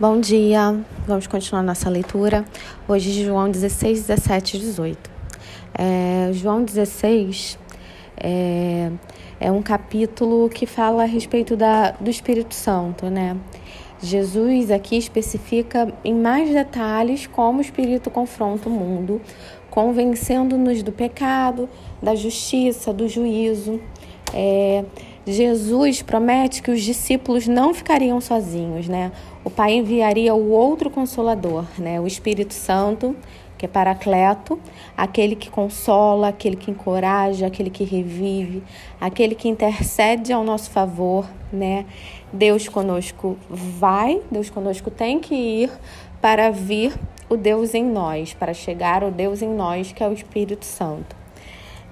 Bom dia, vamos continuar nossa leitura. Hoje, João 16, 17 e 18. É, João 16 é, é um capítulo que fala a respeito da, do Espírito Santo, né? Jesus aqui especifica em mais detalhes como o Espírito confronta o mundo, convencendo-nos do pecado, da justiça, do juízo. É, Jesus promete que os discípulos não ficariam sozinhos, né? O Pai enviaria o outro consolador, né? O Espírito Santo, que é Paracleto, aquele que consola, aquele que encoraja, aquele que revive, aquele que intercede ao nosso favor, né? Deus conosco vai, Deus conosco tem que ir para vir o Deus em nós, para chegar o Deus em nós, que é o Espírito Santo.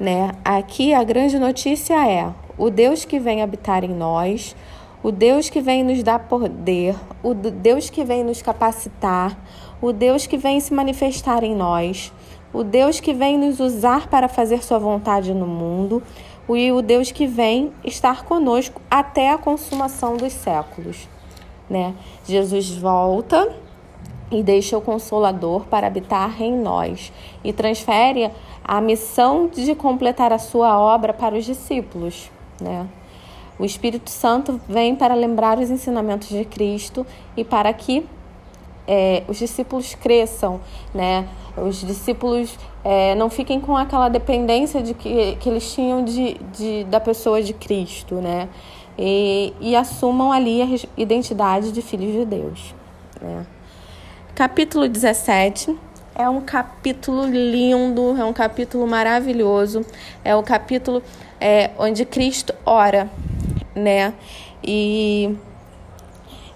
Né? Aqui a grande notícia é: o Deus que vem habitar em nós, o Deus que vem nos dar poder, o Deus que vem nos capacitar, o Deus que vem se manifestar em nós, o Deus que vem nos usar para fazer Sua vontade no mundo, e o Deus que vem estar conosco até a consumação dos séculos. Né? Jesus volta e deixa o Consolador para habitar em nós e transfere a missão de completar a sua obra para os discípulos. Né? O Espírito Santo vem para lembrar os ensinamentos de Cristo e para que é, os discípulos cresçam, né? Os discípulos é, não fiquem com aquela dependência de que, que eles tinham de, de, da pessoa de Cristo, né? E, e assumam ali a identidade de filhos de Deus. Né? Capítulo 17 é um capítulo lindo, é um capítulo maravilhoso, é o capítulo é, onde Cristo ora, né? E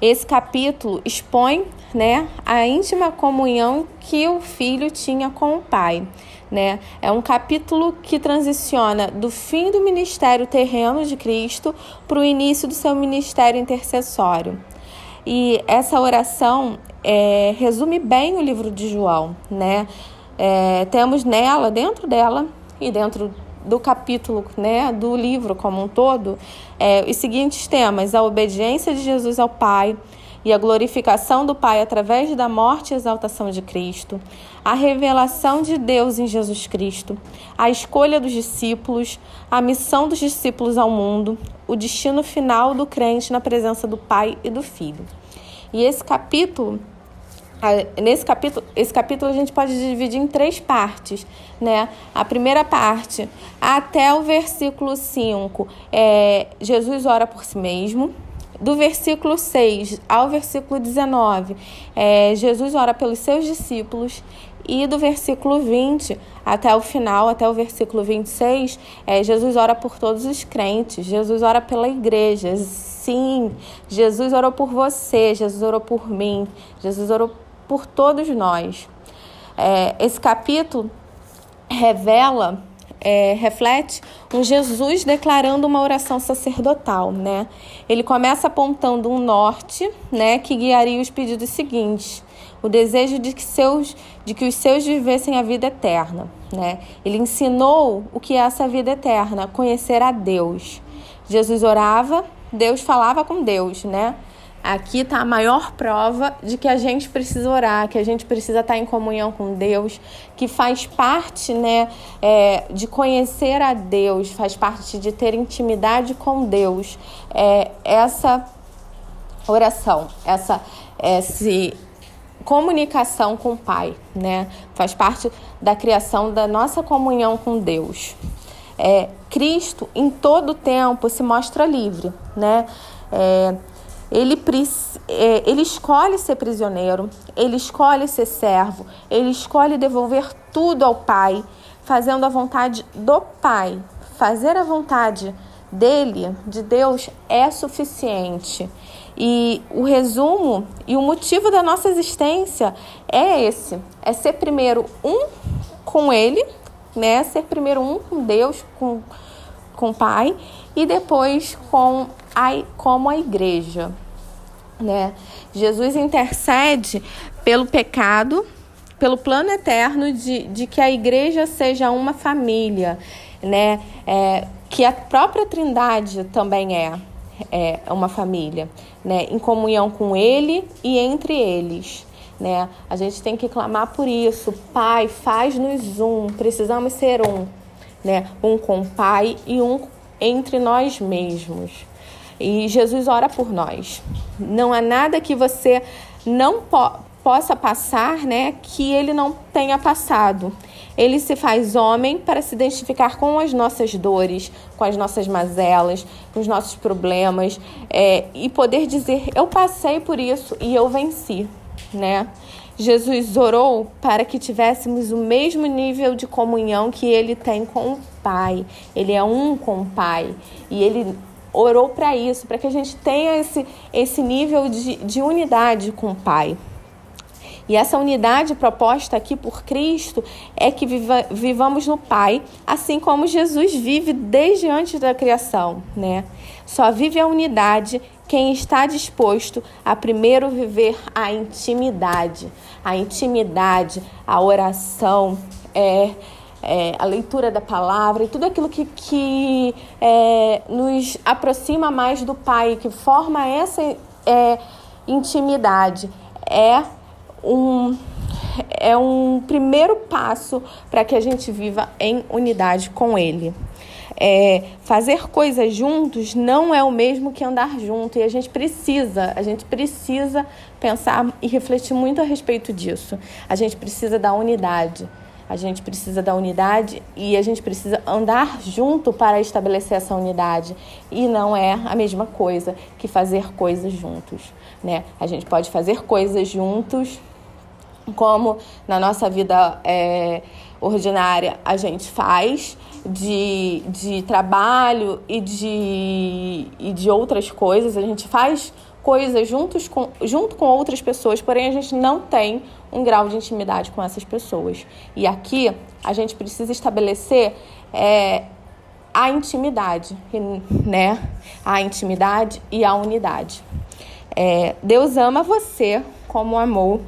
esse capítulo expõe, né, a íntima comunhão que o filho tinha com o pai, né? É um capítulo que transiciona do fim do ministério terreno de Cristo para o início do seu ministério intercessório. E essa oração é, resume bem o livro de João, né? É, temos nela, dentro dela e dentro do capítulo, né, do livro como um todo, é, os seguintes temas: a obediência de Jesus ao Pai e a glorificação do Pai através da morte e exaltação de Cristo, a revelação de Deus em Jesus Cristo, a escolha dos discípulos, a missão dos discípulos ao mundo, o destino final do crente na presença do Pai e do Filho. E esse capítulo nesse capítulo, esse capítulo a gente pode dividir em três partes, né? A primeira parte, até o versículo 5, é, Jesus ora por si mesmo. Do versículo 6 ao versículo 19, é, Jesus ora pelos seus discípulos. E do versículo 20 até o final, até o versículo 26, é, Jesus ora por todos os crentes, Jesus ora pela igreja. Sim, Jesus orou por você, Jesus orou por mim, Jesus orou por todos nós. É, esse capítulo revela, é, reflete um Jesus declarando uma oração sacerdotal, né? Ele começa apontando um norte, né, que guiaria os pedidos seguintes: o desejo de que seus, de que os seus vivessem a vida eterna, né? Ele ensinou o que é essa vida eterna, conhecer a Deus. Jesus orava, Deus falava com Deus, né? Aqui está a maior prova de que a gente precisa orar, que a gente precisa estar em comunhão com Deus, que faz parte né, é, de conhecer a Deus, faz parte de ter intimidade com Deus. É, essa oração, essa, essa comunicação com o Pai, né? Faz parte da criação da nossa comunhão com Deus. É, Cristo, em todo tempo, se mostra livre, né? É, ele, é, ele escolhe ser prisioneiro, ele escolhe ser servo, ele escolhe devolver tudo ao Pai, fazendo a vontade do Pai. Fazer a vontade dele, de Deus, é suficiente. E o resumo e o motivo da nossa existência é esse: é ser primeiro um com Ele, né? Ser primeiro um com Deus, com, com o Pai, e depois com a, como a igreja. Né? Jesus intercede pelo pecado, pelo plano eterno de, de que a igreja seja uma família, né? É, que a própria Trindade também é. é, uma família, né? Em comunhão com Ele e entre eles. Né? A gente tem que clamar por isso. Pai, faz-nos um. Precisamos ser um, né? Um com o Pai e um entre nós mesmos. E Jesus ora por nós. Não há nada que você não po possa passar, né, que ele não tenha passado. Ele se faz homem para se identificar com as nossas dores, com as nossas mazelas, com os nossos problemas é, e poder dizer: Eu passei por isso e eu venci né? Jesus orou para que tivéssemos o mesmo nível de comunhão que ele tem com o Pai. Ele é um com o Pai. E ele orou para isso, para que a gente tenha esse, esse nível de, de unidade com o Pai. E essa unidade proposta aqui por Cristo é que viva, vivamos no Pai, assim como Jesus vive desde antes da criação, né? Só vive a unidade quem está disposto a primeiro viver a intimidade, a intimidade, a oração, é, é, a leitura da palavra e tudo aquilo que, que é, nos aproxima mais do Pai, que forma essa é, intimidade, é um, é um primeiro passo para que a gente viva em unidade com Ele é, fazer coisas juntos não é o mesmo que andar junto e a gente precisa, a gente precisa pensar e refletir muito a respeito disso. A gente precisa da unidade. A gente precisa da unidade e a gente precisa andar junto para estabelecer essa unidade. E não é a mesma coisa que fazer coisas juntos, né? A gente pode fazer coisas juntos, como na nossa vida é, ordinária a gente faz, de, de trabalho e de, e de outras coisas. A gente faz coisas juntos com, junto com outras pessoas, porém a gente não tem um grau de intimidade com essas pessoas. E aqui a gente precisa estabelecer é, a intimidade, né? A intimidade e a unidade. É, Deus ama você como amou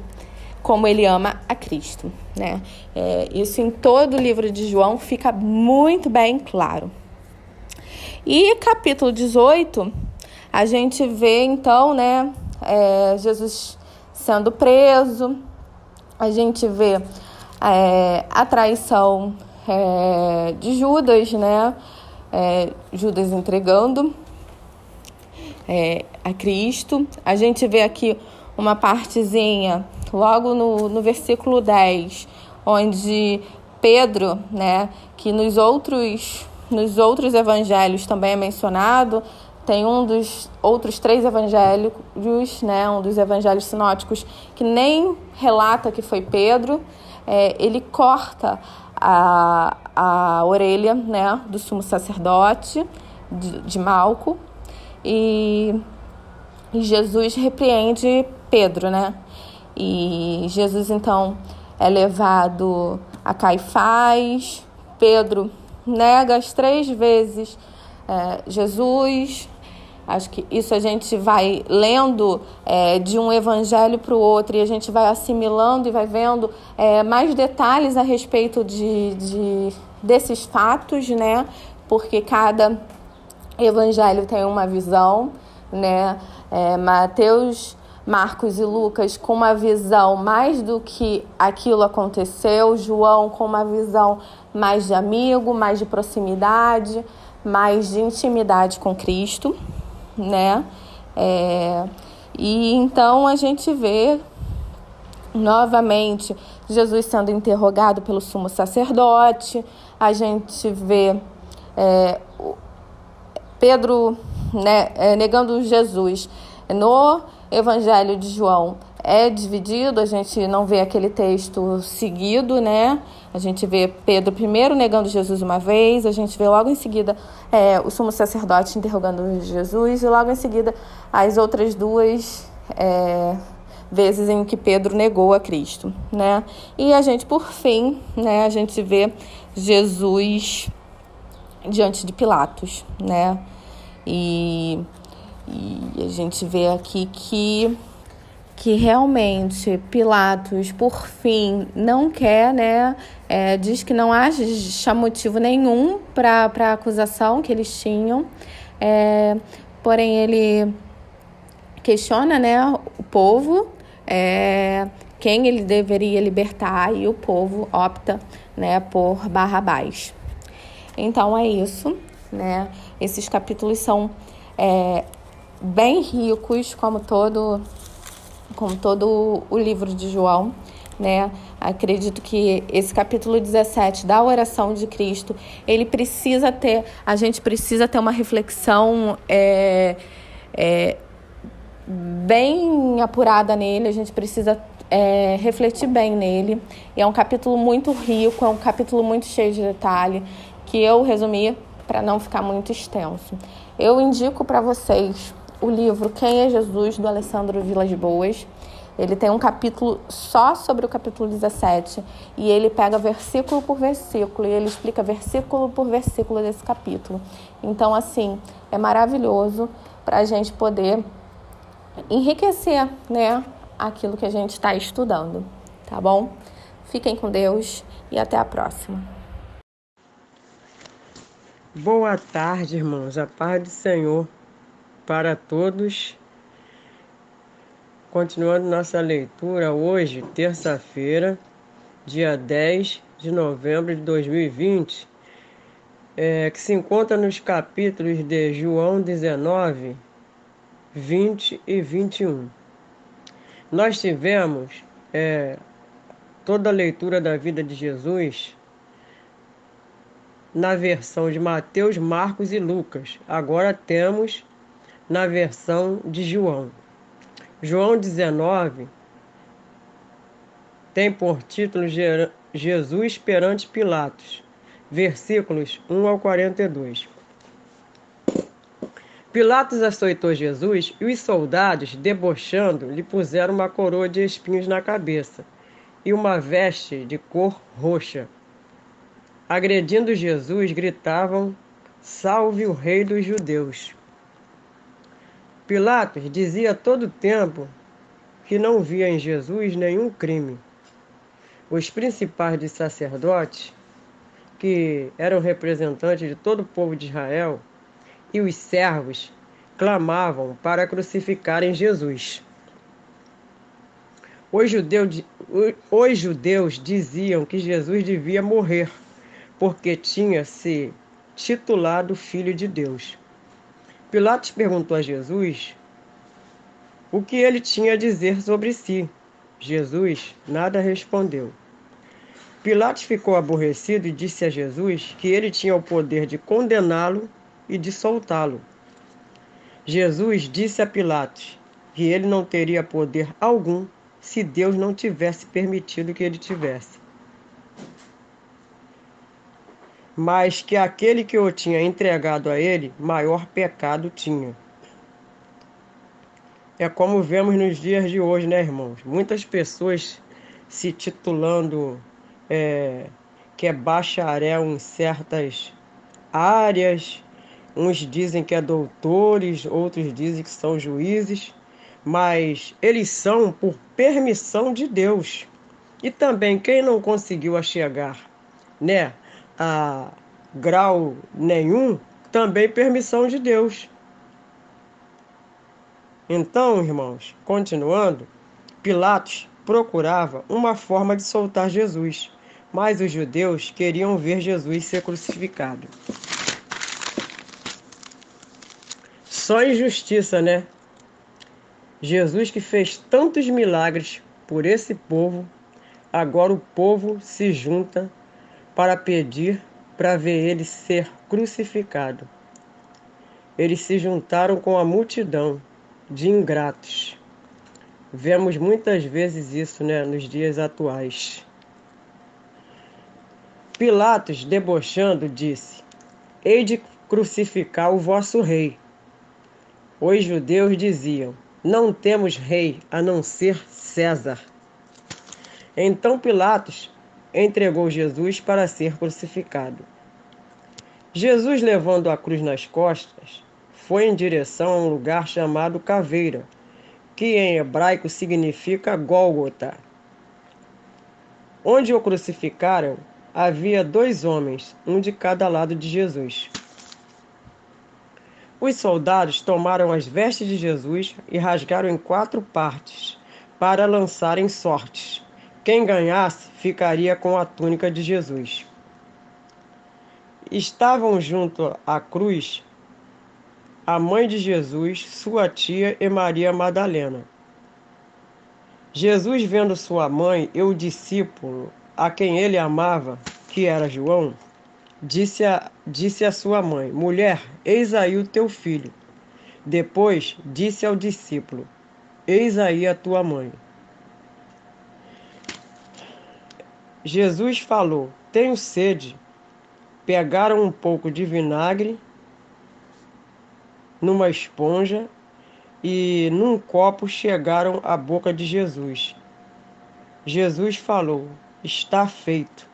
como ele ama a Cristo. Né? É, isso em todo o livro de João fica muito bem claro. E capítulo 18, a gente vê então né, é, Jesus sendo preso, a gente vê é, a traição é, de Judas, né? É, Judas entregando é, a Cristo. A gente vê aqui uma partezinha logo no, no versículo 10, onde Pedro, né, que nos outros, nos outros evangelhos também é mencionado, tem um dos outros três evangelhos, né, um dos evangelhos sinóticos, que nem relata que foi Pedro, é, ele corta a, a orelha né, do sumo sacerdote de, de Malco e, e Jesus repreende Pedro, né? E Jesus então é levado a Caifás, Pedro nega as três vezes é, Jesus. Acho que isso a gente vai lendo é, de um evangelho para o outro e a gente vai assimilando e vai vendo é, mais detalhes a respeito de, de, desses fatos, né? Porque cada evangelho tem uma visão, né? É, Mateus Marcos e Lucas com uma visão mais do que aquilo aconteceu, João com uma visão mais de amigo, mais de proximidade, mais de intimidade com Cristo, né? É, e então a gente vê novamente Jesus sendo interrogado pelo sumo sacerdote, a gente vê é, Pedro né, é, negando Jesus no Evangelho de João é dividido, a gente não vê aquele texto seguido, né? A gente vê Pedro primeiro negando Jesus uma vez, a gente vê logo em seguida é, o sumo sacerdote interrogando Jesus, e logo em seguida as outras duas é, vezes em que Pedro negou a Cristo, né? E a gente, por fim, né, a gente vê Jesus diante de Pilatos, né? E e a gente vê aqui que que realmente Pilatos, por fim, não quer, né? É, diz que não acha motivo nenhum para a acusação que eles tinham. É, porém ele questiona né, o povo, é, quem ele deveria libertar, e o povo opta né, por Barrabás. Então é isso, né? Esses capítulos são é, bem ricos, como todo, como todo o livro de João. Né? Acredito que esse capítulo 17 da oração de Cristo, ele precisa ter, a gente precisa ter uma reflexão é, é, bem apurada nele, a gente precisa é, refletir bem nele. E é um capítulo muito rico, é um capítulo muito cheio de detalhe, que eu resumi para não ficar muito extenso. Eu indico para vocês o livro Quem é Jesus, do Alessandro Vilas Boas. Ele tem um capítulo só sobre o capítulo 17 e ele pega versículo por versículo e ele explica versículo por versículo desse capítulo. Então, assim, é maravilhoso para a gente poder enriquecer, né, aquilo que a gente está estudando, tá bom? Fiquem com Deus e até a próxima. Boa tarde, irmãos. A paz do Senhor para todos. Continuando nossa leitura hoje, terça-feira, dia 10 de novembro de 2020, é, que se encontra nos capítulos de João 19, 20 e 21. Nós tivemos é, toda a leitura da vida de Jesus na versão de Mateus, Marcos e Lucas. Agora temos na versão de João. João 19 tem por título Jesus perante Pilatos, versículos 1 ao 42. Pilatos açoitou Jesus e os soldados, debochando, lhe puseram uma coroa de espinhos na cabeça e uma veste de cor roxa. Agredindo Jesus, gritavam: Salve o Rei dos Judeus! Pilatos dizia todo o tempo que não via em Jesus nenhum crime. Os principais de sacerdotes, que eram representantes de todo o povo de Israel, e os servos clamavam para crucificarem Jesus. Os judeus, os judeus diziam que Jesus devia morrer, porque tinha se titulado Filho de Deus. Pilatos perguntou a Jesus o que ele tinha a dizer sobre si. Jesus nada respondeu. Pilatos ficou aborrecido e disse a Jesus que ele tinha o poder de condená-lo e de soltá-lo. Jesus disse a Pilatos que ele não teria poder algum se Deus não tivesse permitido que ele tivesse. Mas que aquele que o tinha entregado a ele, maior pecado tinha. É como vemos nos dias de hoje, né, irmãos? Muitas pessoas se titulando é, que é bacharel em certas áreas, Uns dizem que é doutores, outros dizem que são juízes, mas eles são por permissão de Deus. E também quem não conseguiu chegar, né, a grau nenhum, também permissão de Deus. Então, irmãos, continuando, Pilatos procurava uma forma de soltar Jesus, mas os judeus queriam ver Jesus ser crucificado. Só injustiça, né? Jesus que fez tantos milagres por esse povo, agora o povo se junta para pedir para ver ele ser crucificado. Eles se juntaram com a multidão de ingratos. Vemos muitas vezes isso né, nos dias atuais. Pilatos, debochando, disse: Hei de crucificar o vosso rei. Os judeus diziam: Não temos rei a não ser César. Então Pilatos entregou Jesus para ser crucificado. Jesus, levando a cruz nas costas, foi em direção a um lugar chamado Caveira, que em hebraico significa Gólgota. Onde o crucificaram, havia dois homens, um de cada lado de Jesus. Os soldados tomaram as vestes de Jesus e rasgaram em quatro partes, para lançarem sortes. Quem ganhasse ficaria com a túnica de Jesus. Estavam junto à cruz a mãe de Jesus, sua tia e Maria Madalena. Jesus, vendo sua mãe e o discípulo a quem ele amava, que era João, disse a, disse a sua mãe: Mulher, eis aí o teu filho. Depois disse ao discípulo: Eis aí a tua mãe. Jesus falou: Tenho sede. Pegaram um pouco de vinagre numa esponja e num copo chegaram à boca de Jesus. Jesus falou: Está feito.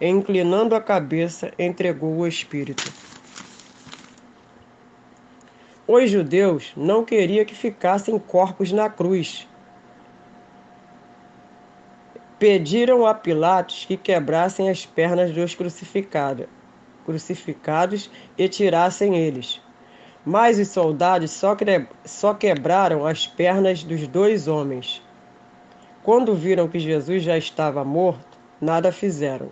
E, inclinando a cabeça, entregou o Espírito. Os judeus não queriam que ficassem corpos na cruz. Pediram a Pilatos que quebrassem as pernas dos crucificados, crucificados e tirassem eles. Mas os soldados só, só quebraram as pernas dos dois homens. Quando viram que Jesus já estava morto, nada fizeram.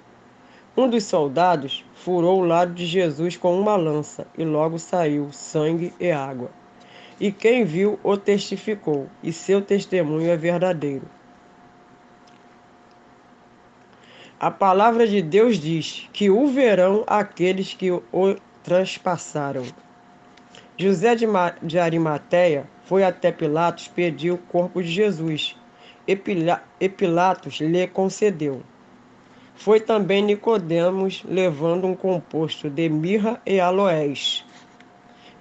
Um dos soldados furou o lado de Jesus com uma lança, e logo saiu sangue e água. E quem viu o testificou, e seu testemunho é verdadeiro. A palavra de Deus diz que o verão aqueles que o transpassaram. José de Arimateia foi até Pilatos pedir o corpo de Jesus, e Pilatos lhe concedeu. Foi também Nicodemos levando um composto de mirra e aloés.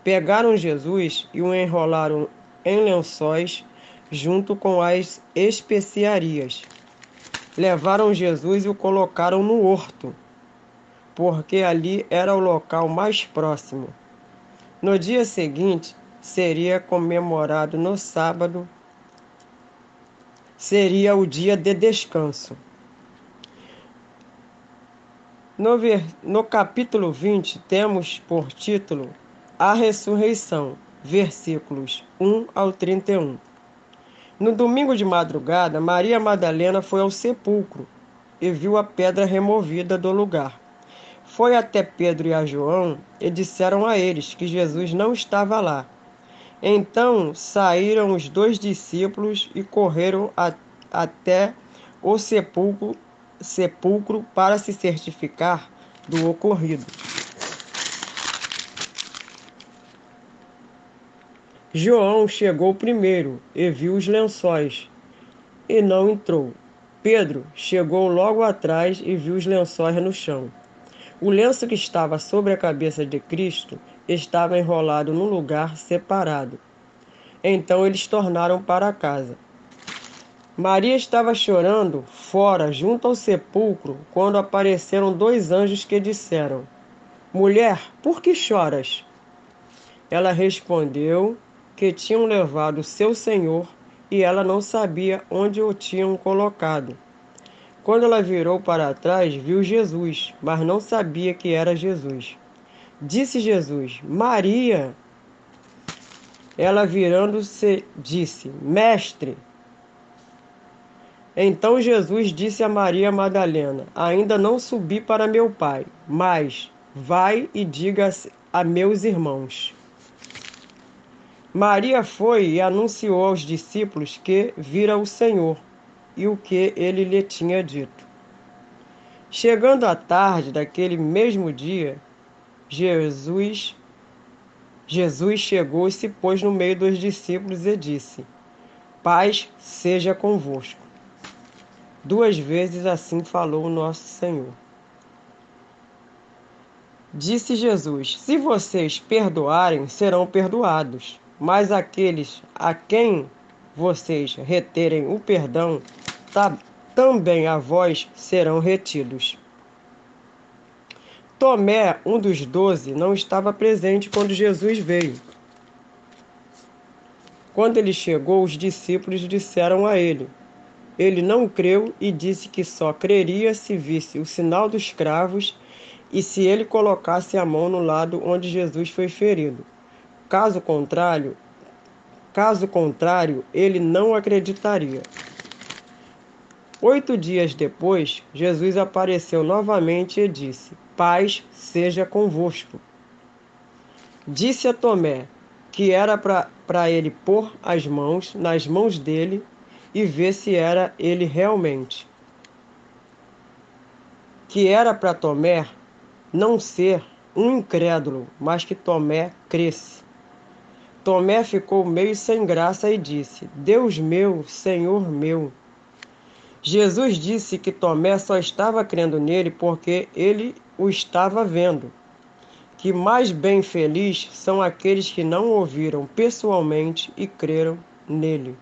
Pegaram Jesus e o enrolaram em lençóis junto com as especiarias. Levaram Jesus e o colocaram no horto, porque ali era o local mais próximo. No dia seguinte, seria comemorado no sábado, seria o dia de descanso. No, no capítulo 20, temos por título A Ressurreição, versículos 1 ao 31. No domingo de madrugada, Maria Madalena foi ao sepulcro e viu a pedra removida do lugar. Foi até Pedro e a João e disseram a eles que Jesus não estava lá. Então saíram os dois discípulos e correram a, até o sepulcro sepulcro para se certificar do ocorrido. João chegou primeiro e viu os lençóis e não entrou. Pedro chegou logo atrás e viu os lençóis no chão. O lenço que estava sobre a cabeça de Cristo estava enrolado num lugar separado. Então eles tornaram para casa. Maria estava chorando fora, junto ao sepulcro, quando apareceram dois anjos que disseram: Mulher, por que choras? Ela respondeu que tinham levado seu senhor e ela não sabia onde o tinham colocado. Quando ela virou para trás, viu Jesus, mas não sabia que era Jesus. Disse Jesus: Maria. Ela virando-se, disse: Mestre. Então Jesus disse a Maria Madalena: Ainda não subi para meu Pai, mas vai e diga a meus irmãos. Maria foi e anunciou aos discípulos que vira o Senhor e o que ele lhe tinha dito. Chegando à tarde daquele mesmo dia, Jesus Jesus chegou e se pôs no meio dos discípulos e disse: Paz seja convosco. Duas vezes assim falou o nosso Senhor. Disse Jesus: Se vocês perdoarem, serão perdoados, mas aqueles a quem vocês reterem o perdão, tá, também a vós serão retidos. Tomé, um dos doze, não estava presente quando Jesus veio. Quando ele chegou, os discípulos disseram a ele: ele não creu e disse que só creria se visse o sinal dos cravos e se ele colocasse a mão no lado onde Jesus foi ferido. Caso contrário, caso contrário, ele não acreditaria. Oito dias depois, Jesus apareceu novamente e disse: Paz seja convosco. Disse a Tomé que era para ele pôr as mãos nas mãos dele e ver se era ele realmente. Que era para Tomé não ser um incrédulo, mas que Tomé cresce. Tomé ficou meio sem graça e disse: Deus meu, Senhor meu. Jesus disse que Tomé só estava crendo nele porque ele o estava vendo. Que mais bem feliz são aqueles que não ouviram pessoalmente e creram nele.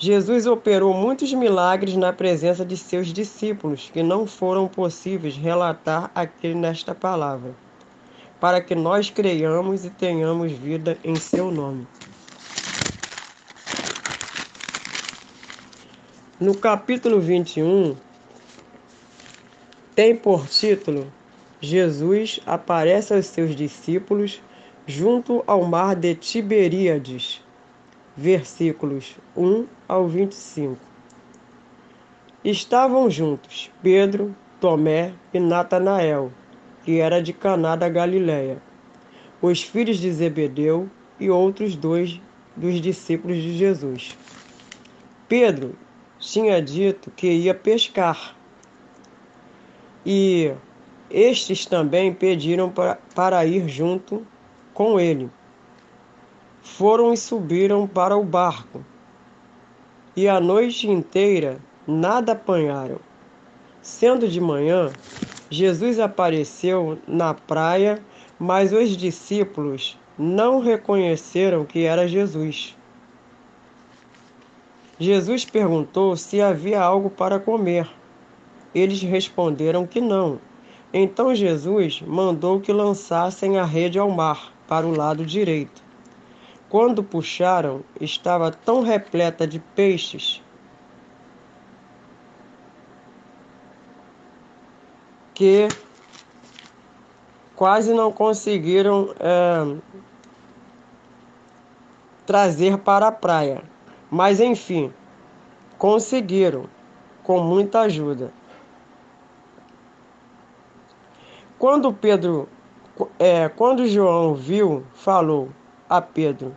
Jesus operou muitos milagres na presença de seus discípulos que não foram possíveis relatar aqui nesta palavra, para que nós creiamos e tenhamos vida em seu nome. No capítulo 21, tem por título Jesus aparece aos seus discípulos junto ao mar de Tiberíades versículos 1 ao 25. Estavam juntos Pedro, Tomé e Natanael, que era de Caná da Galiléia, os filhos de Zebedeu e outros dois dos discípulos de Jesus. Pedro tinha dito que ia pescar. E estes também pediram para ir junto com ele foram e subiram para o barco. E a noite inteira nada apanharam. Sendo de manhã, Jesus apareceu na praia, mas os discípulos não reconheceram que era Jesus. Jesus perguntou se havia algo para comer. Eles responderam que não. Então Jesus mandou que lançassem a rede ao mar, para o lado direito. Quando puxaram, estava tão repleta de peixes que quase não conseguiram é, trazer para a praia. Mas enfim, conseguiram com muita ajuda. Quando Pedro, é, quando João viu, falou: a Pedro.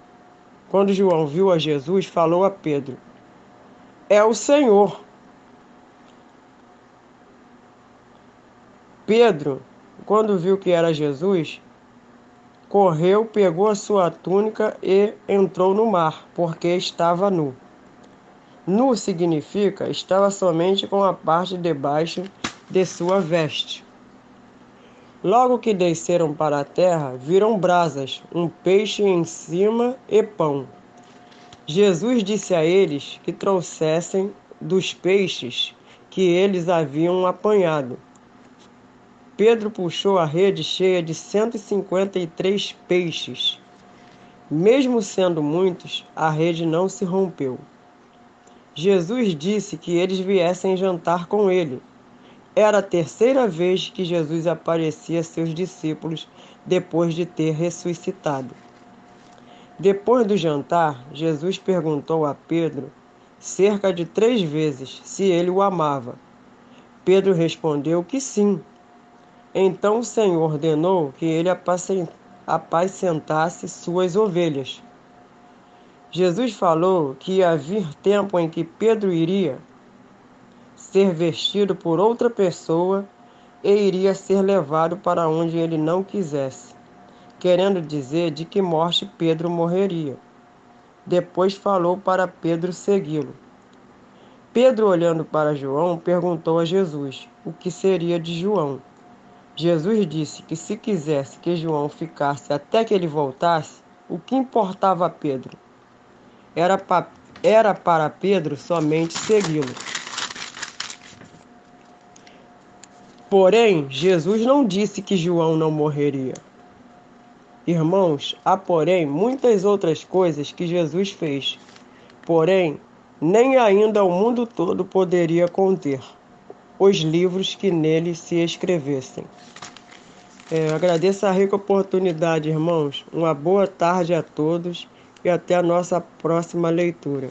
Quando João viu a Jesus, falou a Pedro: É o Senhor. Pedro, quando viu que era Jesus, correu, pegou a sua túnica e entrou no mar, porque estava nu. Nu significa estava somente com a parte de baixo de sua veste. Logo que desceram para a terra, viram brasas, um peixe em cima e pão. Jesus disse a eles que trouxessem dos peixes que eles haviam apanhado. Pedro puxou a rede cheia de 153 peixes. Mesmo sendo muitos, a rede não se rompeu. Jesus disse que eles viessem jantar com ele. Era a terceira vez que Jesus aparecia a seus discípulos depois de ter ressuscitado. Depois do jantar, Jesus perguntou a Pedro cerca de três vezes se ele o amava. Pedro respondeu que sim. Então o Senhor ordenou que ele apacentasse suas ovelhas. Jesus falou que ia vir tempo em que Pedro iria ser vestido por outra pessoa e iria ser levado para onde ele não quisesse, querendo dizer de que morte Pedro morreria. Depois falou para Pedro segui-lo. Pedro, olhando para João, perguntou a Jesus o que seria de João. Jesus disse que se quisesse que João ficasse até que ele voltasse, o que importava a Pedro? Era, era para Pedro somente segui-lo. Porém, Jesus não disse que João não morreria. Irmãos, há, porém, muitas outras coisas que Jesus fez. Porém, nem ainda o mundo todo poderia conter os livros que nele se escrevessem. É, agradeço a rica oportunidade, irmãos. Uma boa tarde a todos e até a nossa próxima leitura.